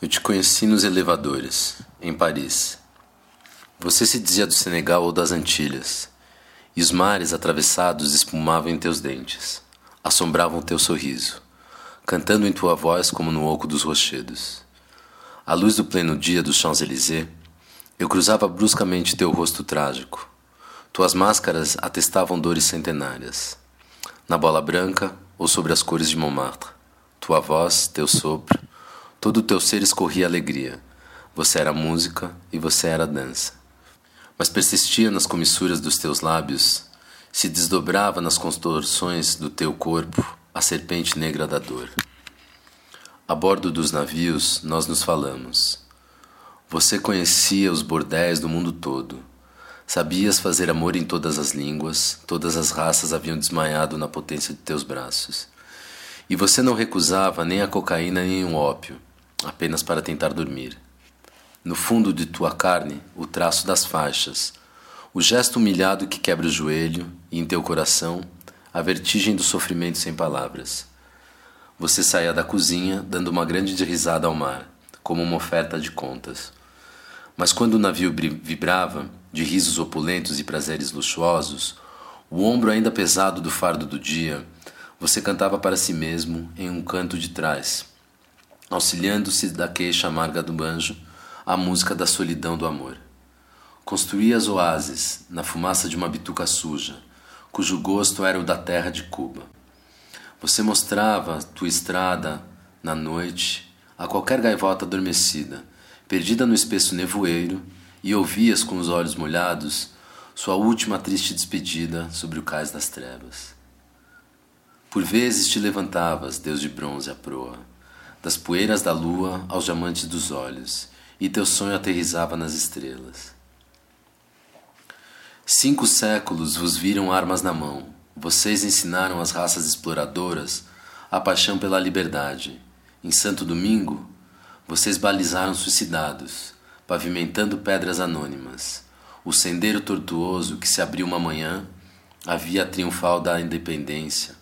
Eu te conheci nos elevadores, em Paris. Você se dizia do Senegal ou das Antilhas, e os mares atravessados espumavam em teus dentes, assombravam teu sorriso, cantando em tua voz como no oco dos rochedos. À luz do pleno dia dos Champs-Élysées, eu cruzava bruscamente teu rosto trágico. Tuas máscaras atestavam dores centenárias. Na bola branca ou sobre as cores de Montmartre, tua voz, teu sopro, Todo o teu ser escorria alegria. Você era música e você era dança. Mas persistia nas comissuras dos teus lábios, se desdobrava nas contorções do teu corpo a serpente negra da dor. A bordo dos navios nós nos falamos. Você conhecia os bordéis do mundo todo. Sabias fazer amor em todas as línguas, todas as raças haviam desmaiado na potência de teus braços. E você não recusava nem a cocaína nem o ópio apenas para tentar dormir. No fundo de tua carne, o traço das faixas, o gesto humilhado que quebra o joelho, e em teu coração, a vertigem do sofrimento sem palavras. Você saía da cozinha, dando uma grande risada ao mar, como uma oferta de contas. Mas quando o navio vibrava, de risos opulentos e prazeres luxuosos, o ombro ainda pesado do fardo do dia, você cantava para si mesmo em um canto de trás auxiliando-se da queixa amarga do banjo, a música da solidão do amor. Construías oásis na fumaça de uma bituca suja, cujo gosto era o da terra de Cuba. Você mostrava tua estrada na noite a qualquer gaivota adormecida, perdida no espesso nevoeiro, e ouvias com os olhos molhados sua última triste despedida sobre o cais das trevas. Por vezes te levantavas, Deus de bronze à proa, das poeiras da lua aos diamantes dos olhos, e teu sonho aterrizava nas estrelas. Cinco séculos vos viram armas na mão, vocês ensinaram às raças exploradoras a paixão pela liberdade. Em Santo Domingo, vocês balizaram suicidados, pavimentando pedras anônimas. O sendeiro tortuoso que se abriu uma manhã, a via triunfal da independência.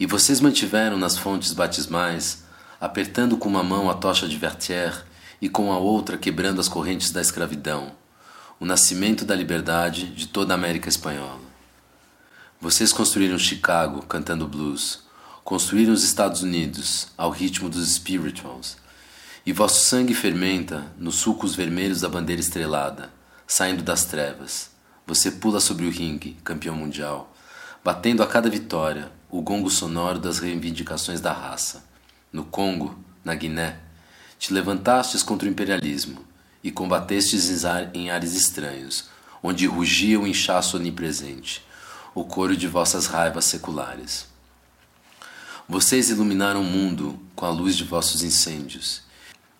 E vocês mantiveram nas fontes batismais apertando com uma mão a tocha de Vertier e com a outra quebrando as correntes da escravidão, o nascimento da liberdade de toda a América Espanhola. Vocês construíram Chicago cantando blues, construíram os Estados Unidos ao ritmo dos spirituals, e vosso sangue fermenta nos sulcos vermelhos da bandeira estrelada, saindo das trevas. Você pula sobre o ringue, campeão mundial, batendo a cada vitória o gongo sonoro das reivindicações da raça no Congo, na Guiné, te levantastes contra o imperialismo e combatestes em ares estranhos, onde rugia o inchaço onipresente, o coro de vossas raivas seculares. Vocês iluminaram o mundo com a luz de vossos incêndios,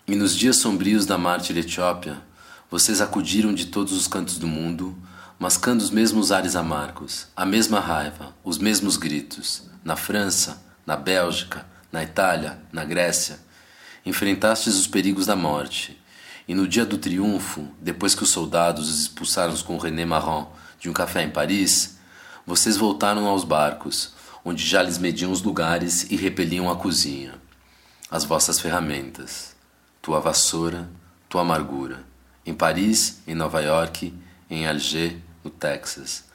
e nos dias sombrios da mártir Etiópia, vocês acudiram de todos os cantos do mundo, mascando os mesmos ares amargos, a mesma raiva, os mesmos gritos, na França, na Bélgica, na Itália, na Grécia, enfrentastes os perigos da morte, e no dia do triunfo, depois que os soldados os expulsaram com René Marron de um café em Paris, vocês voltaram aos barcos, onde já lhes mediam os lugares e repeliam a cozinha, as vossas ferramentas, tua vassoura, tua amargura, em Paris, em Nova York, em Alger, no Texas,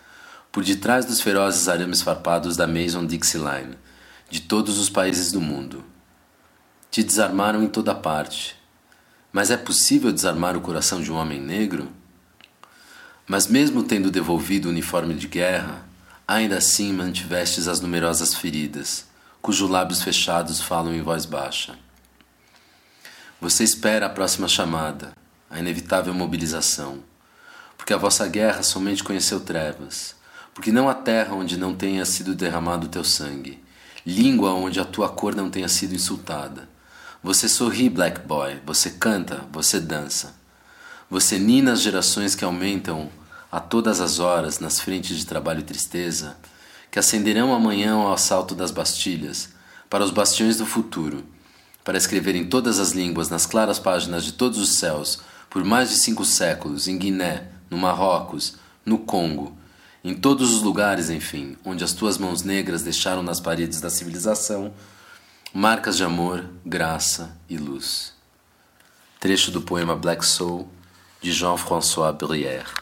por detrás dos ferozes arames farpados da Maison Dixie Line, de todos os países do mundo. Te desarmaram em toda parte. Mas é possível desarmar o coração de um homem negro? Mas, mesmo tendo devolvido o uniforme de guerra, ainda assim mantivestes as numerosas feridas, cujos lábios fechados falam em voz baixa. Você espera a próxima chamada, a inevitável mobilização, porque a vossa guerra somente conheceu trevas, porque não há terra onde não tenha sido derramado o teu sangue, língua onde a tua cor não tenha sido insultada. Você sorri, black boy, você canta, você dança. Você nina as gerações que aumentam a todas as horas nas frentes de trabalho e tristeza, que acenderão amanhã ao assalto das Bastilhas, para os bastiões do futuro, para escrever em todas as línguas, nas claras páginas de todos os céus, por mais de cinco séculos, em Guiné, no Marrocos, no Congo, em todos os lugares, enfim, onde as tuas mãos negras deixaram nas paredes da civilização marcas de amor, graça e luz. trecho do poema Black Soul de Jean-François Brière.